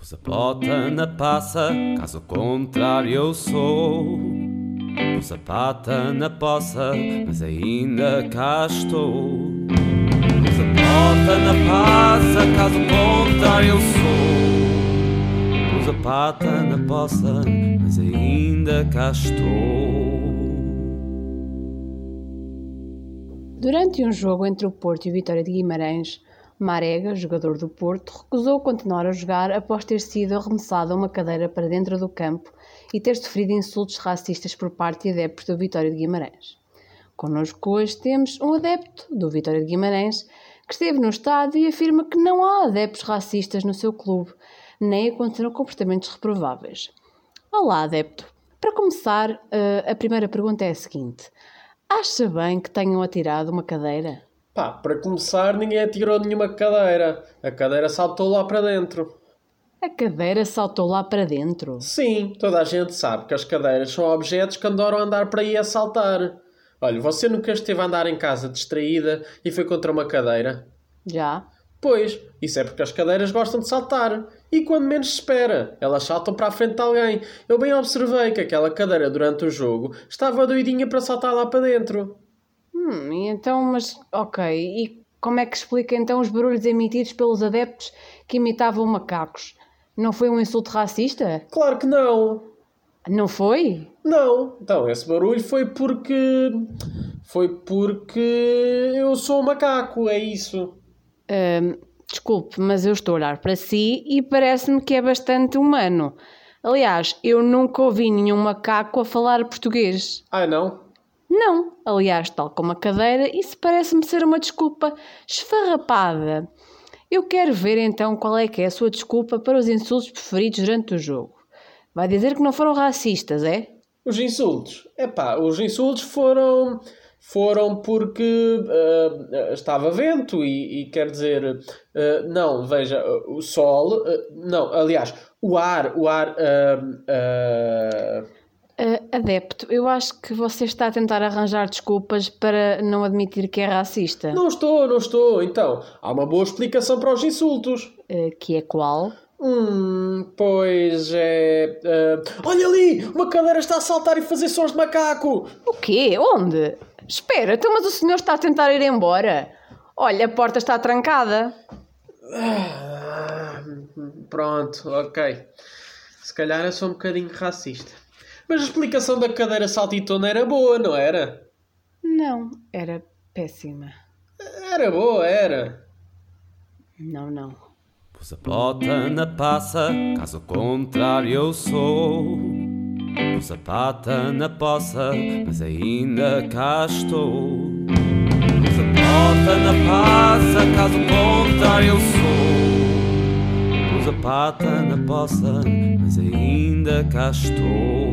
Pus a bota na passa, caso contrário eu sou. Pus pata na poça, mas ainda cá estou. Pus a na passa, caso contrário eu sou. Pus pata na poça, mas ainda cá estou. Durante um jogo entre o Porto e o Vitória de Guimarães, Marega, jogador do Porto, recusou continuar a jogar após ter sido arremessado a uma cadeira para dentro do campo e ter sofrido insultos racistas por parte de adeptos do Vitória de Guimarães. Connosco hoje temos um adepto do Vitória de Guimarães que esteve no estádio e afirma que não há adeptos racistas no seu clube, nem aconteceram comportamentos reprováveis. Olá, adepto. Para começar, eh, a primeira pergunta é a seguinte: acha bem que tenham atirado uma cadeira? Pá, para começar, ninguém atirou nenhuma cadeira. A cadeira saltou lá para dentro. A cadeira saltou lá para dentro. Sim, toda a gente sabe que as cadeiras são objetos que adoram andar para aí a saltar. Olha, você nunca esteve a andar em casa distraída e foi contra uma cadeira? Já? Pois, isso é porque as cadeiras gostam de saltar. E quando menos se espera, elas saltam para a frente de alguém. Eu bem observei que aquela cadeira durante o jogo estava doidinha para saltar lá para dentro. Hum, então, mas ok. E como é que explica então os barulhos emitidos pelos adeptos que imitavam macacos? Não foi um insulto racista? Claro que não. Não foi? Não. Então, esse barulho foi porque. Foi porque eu sou um macaco, é isso. Hum, desculpe, mas eu estou a olhar para si e parece-me que é bastante humano. Aliás, eu nunca ouvi nenhum macaco a falar português. Ah, não? Não, aliás, tal como a cadeira, isso parece-me ser uma desculpa esfarrapada. Eu quero ver então qual é que é a sua desculpa para os insultos preferidos durante o jogo. Vai dizer que não foram racistas, é? Os insultos? É pá, os insultos foram. Foram porque uh, estava vento e, e quer dizer, uh, não, veja, o sol, não, aliás, o ar, o ar, Uh, adepto, eu acho que você está a tentar arranjar desculpas para não admitir que é racista. Não estou, não estou. Então, há uma boa explicação para os insultos. Uh, que é qual? Hum, pois é. Uh... Olha ali! Uma cadeira está a saltar e fazer sons de macaco! O quê? Onde? Espera, então, mas o senhor está a tentar ir embora. Olha, a porta está trancada. Ah, pronto, ok. Se calhar eu sou um bocadinho racista. Mas a explicação da cadeira saltitona era boa, não era? Não, era péssima. Era boa, era. Não, não. Pus a bota na passa, caso contrário eu sou. Pus a pata na poça, mas ainda cá estou. Pus a bota na passa, caso contrário eu sou. Pus a pata na poça, mas ainda cá estou.